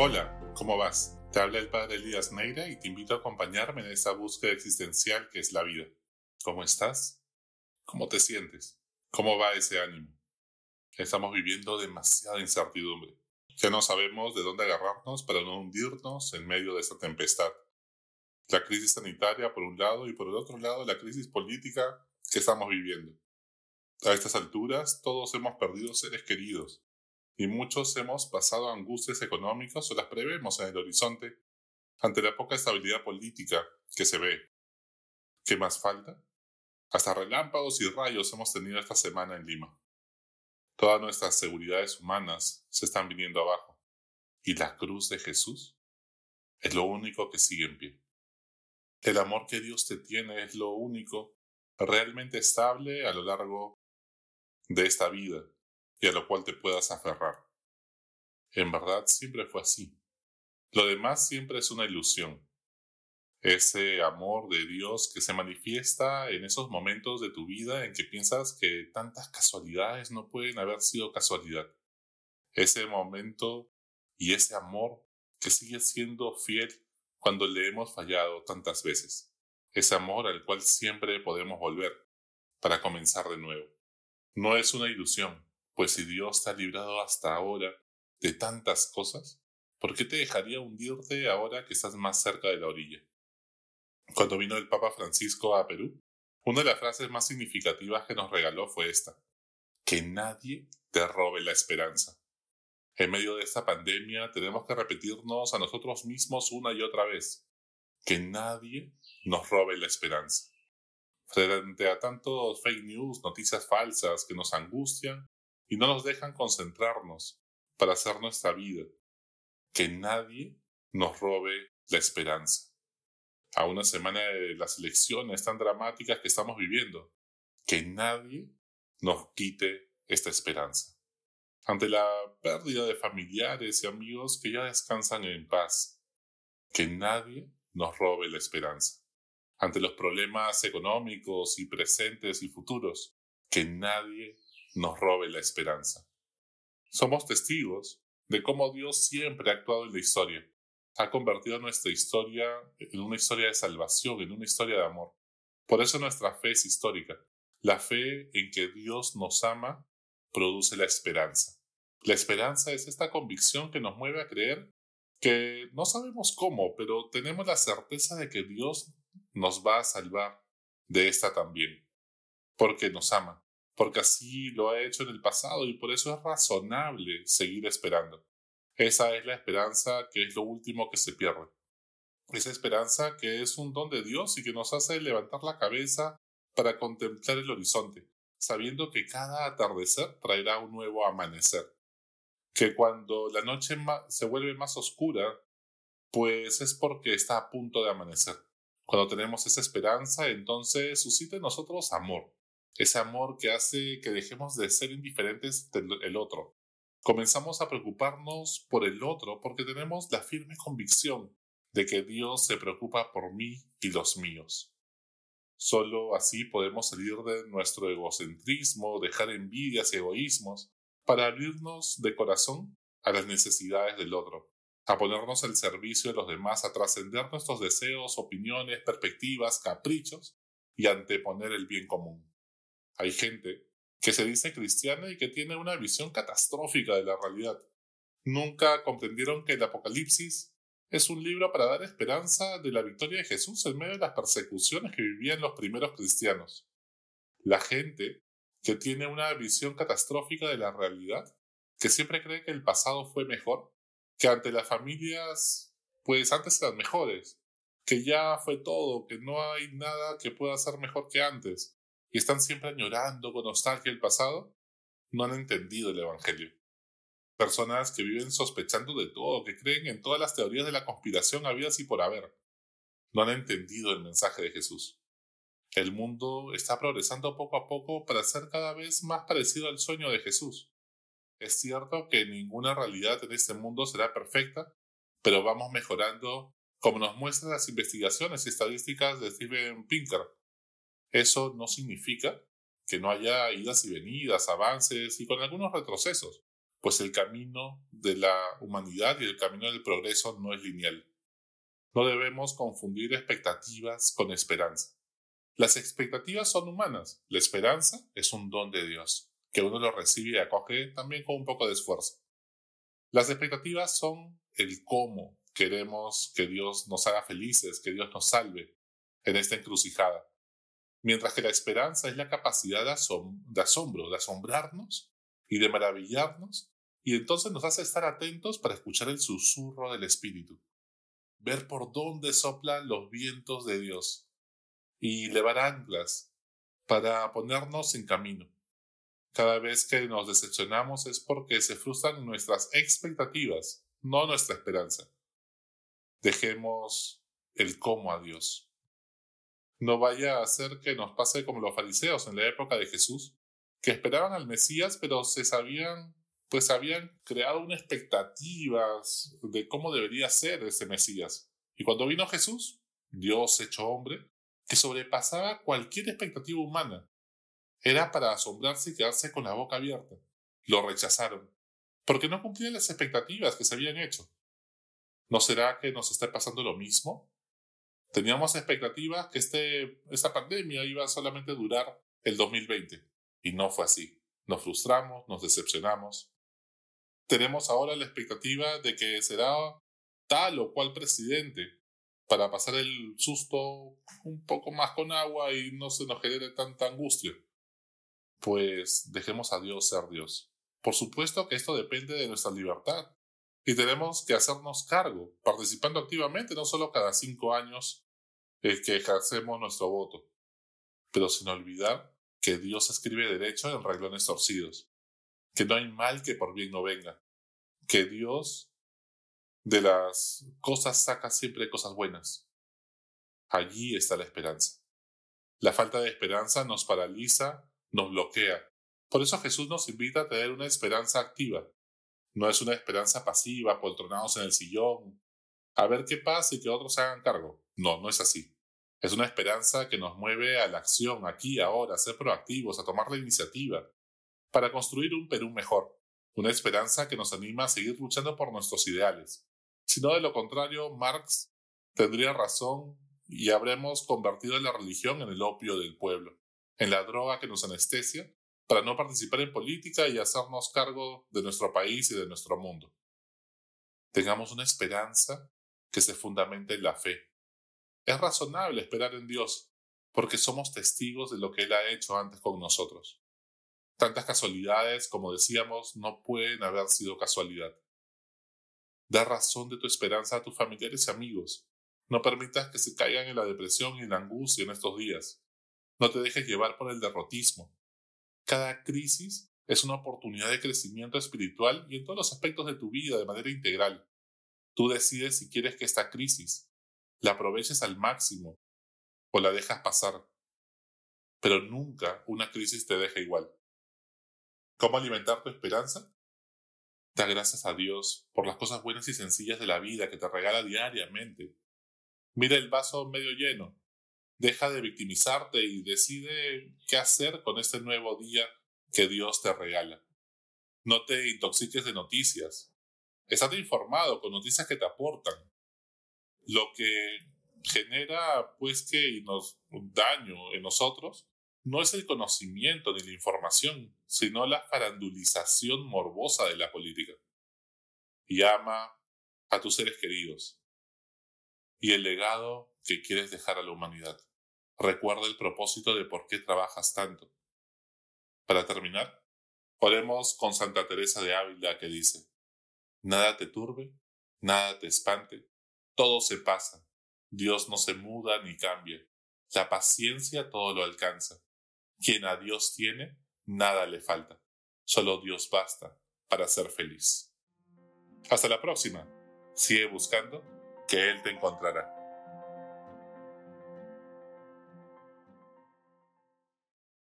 Hola, ¿cómo vas? Te habla el padre Elías Neira y te invito a acompañarme en esta búsqueda existencial que es la vida. ¿Cómo estás? ¿Cómo te sientes? ¿Cómo va ese ánimo? Estamos viviendo demasiada incertidumbre. Ya no sabemos de dónde agarrarnos para no hundirnos en medio de esta tempestad. La crisis sanitaria por un lado y por el otro lado la crisis política que estamos viviendo. A estas alturas todos hemos perdido seres queridos y muchos hemos pasado angustias económicas o las prevemos en el horizonte ante la poca estabilidad política que se ve. ¿Qué más falta? Hasta relámpagos y rayos hemos tenido esta semana en Lima. Todas nuestras seguridades humanas se están viniendo abajo. ¿Y la cruz de Jesús? Es lo único que sigue en pie. El amor que Dios te tiene es lo único realmente estable a lo largo de esta vida y a lo cual te puedas aferrar. En verdad siempre fue así. Lo demás siempre es una ilusión. Ese amor de Dios que se manifiesta en esos momentos de tu vida en que piensas que tantas casualidades no pueden haber sido casualidad. Ese momento y ese amor que sigue siendo fiel cuando le hemos fallado tantas veces. Ese amor al cual siempre podemos volver para comenzar de nuevo. No es una ilusión, pues si Dios te ha librado hasta ahora de tantas cosas, ¿por qué te dejaría hundirte ahora que estás más cerca de la orilla? Cuando vino el Papa Francisco a Perú, una de las frases más significativas que nos regaló fue esta, que nadie te robe la esperanza. En medio de esta pandemia tenemos que repetirnos a nosotros mismos una y otra vez, que nadie nos robe la esperanza. Frente a tantos fake news, noticias falsas que nos angustian, y no nos dejan concentrarnos para hacer nuestra vida. Que nadie nos robe la esperanza. A una semana de las elecciones tan dramáticas que estamos viviendo, que nadie nos quite esta esperanza. Ante la pérdida de familiares y amigos que ya descansan en paz, que nadie nos robe la esperanza. Ante los problemas económicos y presentes y futuros, que nadie nos robe la esperanza. Somos testigos de cómo Dios siempre ha actuado en la historia. Ha convertido nuestra historia en una historia de salvación, en una historia de amor. Por eso nuestra fe es histórica. La fe en que Dios nos ama produce la esperanza. La esperanza es esta convicción que nos mueve a creer que no sabemos cómo, pero tenemos la certeza de que Dios nos va a salvar de esta también, porque nos ama porque así lo ha hecho en el pasado y por eso es razonable seguir esperando. Esa es la esperanza que es lo último que se pierde. Esa esperanza que es un don de Dios y que nos hace levantar la cabeza para contemplar el horizonte, sabiendo que cada atardecer traerá un nuevo amanecer. Que cuando la noche se vuelve más oscura, pues es porque está a punto de amanecer. Cuando tenemos esa esperanza, entonces suscita en nosotros amor, ese amor que hace que dejemos de ser indiferentes del otro. Comenzamos a preocuparnos por el otro porque tenemos la firme convicción de que Dios se preocupa por mí y los míos. Solo así podemos salir de nuestro egocentrismo, dejar envidias y egoísmos, para abrirnos de corazón a las necesidades del otro, a ponernos al servicio de los demás, a trascender nuestros deseos, opiniones, perspectivas, caprichos y anteponer el bien común. Hay gente que se dice cristiana y que tiene una visión catastrófica de la realidad. Nunca comprendieron que el Apocalipsis es un libro para dar esperanza de la victoria de Jesús en medio de las persecuciones que vivían los primeros cristianos. La gente que tiene una visión catastrófica de la realidad, que siempre cree que el pasado fue mejor, que ante las familias, pues antes eran mejores, que ya fue todo, que no hay nada que pueda ser mejor que antes, y están siempre añorando con nostalgia el pasado, no han entendido el Evangelio. Personas que viven sospechando de todo, que creen en todas las teorías de la conspiración habidas y por haber, no han entendido el mensaje de Jesús. El mundo está progresando poco a poco para ser cada vez más parecido al sueño de Jesús. Es cierto que ninguna realidad en este mundo será perfecta, pero vamos mejorando como nos muestran las investigaciones y estadísticas de Steven Pinker, eso no significa que no haya idas y venidas, avances y con algunos retrocesos, pues el camino de la humanidad y el camino del progreso no es lineal. No debemos confundir expectativas con esperanza. Las expectativas son humanas, la esperanza es un don de Dios, que uno lo recibe y acoge también con un poco de esfuerzo. Las expectativas son el cómo queremos que Dios nos haga felices, que Dios nos salve en esta encrucijada. Mientras que la esperanza es la capacidad de, asombro, de asombrarnos y de maravillarnos, y entonces nos hace estar atentos para escuchar el susurro del Espíritu, ver por dónde soplan los vientos de Dios y levar anclas para ponernos en camino. Cada vez que nos decepcionamos es porque se frustran nuestras expectativas, no nuestra esperanza. Dejemos el cómo a Dios. No vaya a ser que nos pase como los fariseos en la época de Jesús, que esperaban al Mesías, pero se sabían, pues habían creado una expectativas de cómo debería ser ese Mesías. Y cuando vino Jesús, Dios hecho hombre, que sobrepasaba cualquier expectativa humana, era para asombrarse y quedarse con la boca abierta. Lo rechazaron, porque no cumplían las expectativas que se habían hecho. ¿No será que nos está pasando lo mismo? Teníamos expectativas que este, esta pandemia iba solamente a durar el 2020 y no fue así. Nos frustramos, nos decepcionamos. Tenemos ahora la expectativa de que será tal o cual presidente para pasar el susto un poco más con agua y no se nos genere tanta angustia. Pues dejemos a Dios ser Dios. Por supuesto que esto depende de nuestra libertad y tenemos que hacernos cargo, participando activamente, no solo cada cinco años eh, que ejercemos nuestro voto, pero sin olvidar que Dios escribe derecho en reglones torcidos, que no hay mal que por bien no venga, que Dios de las cosas saca siempre cosas buenas. Allí está la esperanza. La falta de esperanza nos paraliza, nos bloquea. Por eso Jesús nos invita a tener una esperanza activa, no es una esperanza pasiva, poltronados en el sillón, a ver qué pasa y que otros se hagan cargo. No, no es así. Es una esperanza que nos mueve a la acción, aquí, ahora, a ser proactivos, a tomar la iniciativa, para construir un Perú mejor. Una esperanza que nos anima a seguir luchando por nuestros ideales. Si no, de lo contrario, Marx tendría razón y habremos convertido la religión en el opio del pueblo, en la droga que nos anestesia para no participar en política y hacernos cargo de nuestro país y de nuestro mundo. Tengamos una esperanza que se fundamente en la fe. Es razonable esperar en Dios, porque somos testigos de lo que Él ha hecho antes con nosotros. Tantas casualidades, como decíamos, no pueden haber sido casualidad. Da razón de tu esperanza a tus familiares y amigos. No permitas que se caigan en la depresión y en la angustia en estos días. No te dejes llevar por el derrotismo. Cada crisis es una oportunidad de crecimiento espiritual y en todos los aspectos de tu vida de manera integral. Tú decides si quieres que esta crisis la aproveches al máximo o la dejas pasar. Pero nunca una crisis te deja igual. ¿Cómo alimentar tu esperanza? Da gracias a Dios por las cosas buenas y sencillas de la vida que te regala diariamente. Mira el vaso medio lleno Deja de victimizarte y decide qué hacer con este nuevo día que Dios te regala. No te intoxiques de noticias. Estate informado con noticias que te aportan. Lo que genera, pues, que nos daño en nosotros no es el conocimiento ni la información, sino la farandulización morbosa de la política. Y ama a tus seres queridos y el legado que quieres dejar a la humanidad. Recuerda el propósito de por qué trabajas tanto. Para terminar, oremos con Santa Teresa de Ávila que dice, Nada te turbe, nada te espante, todo se pasa, Dios no se muda ni cambia, la paciencia todo lo alcanza. Quien a Dios tiene, nada le falta, solo Dios basta para ser feliz. Hasta la próxima, sigue buscando que Él te encontrará.